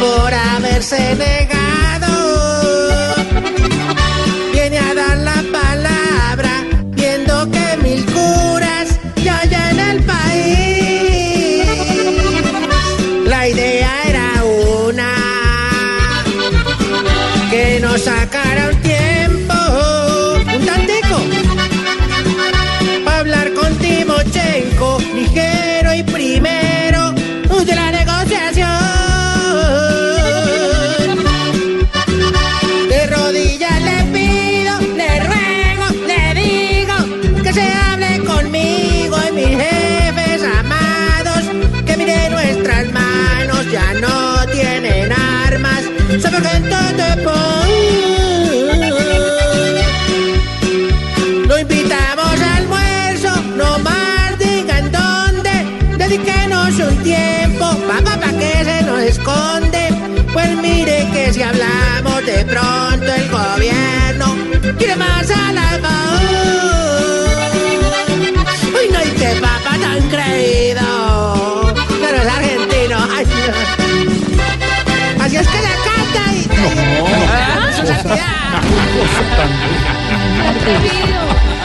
Por haberse negado. Viene a dar la palabra, viendo que mil curas ya hay en el país. La idea era una, que nos sacara un tiempo, sobre gente de Lo invitamos al almuerzo, no más digan dónde, dedíquenos un tiempo, papá, pa' que se nos esconde. Pues mire que si hablamos de pronto el gobierno quiere más y... ¡Ah, su santidad!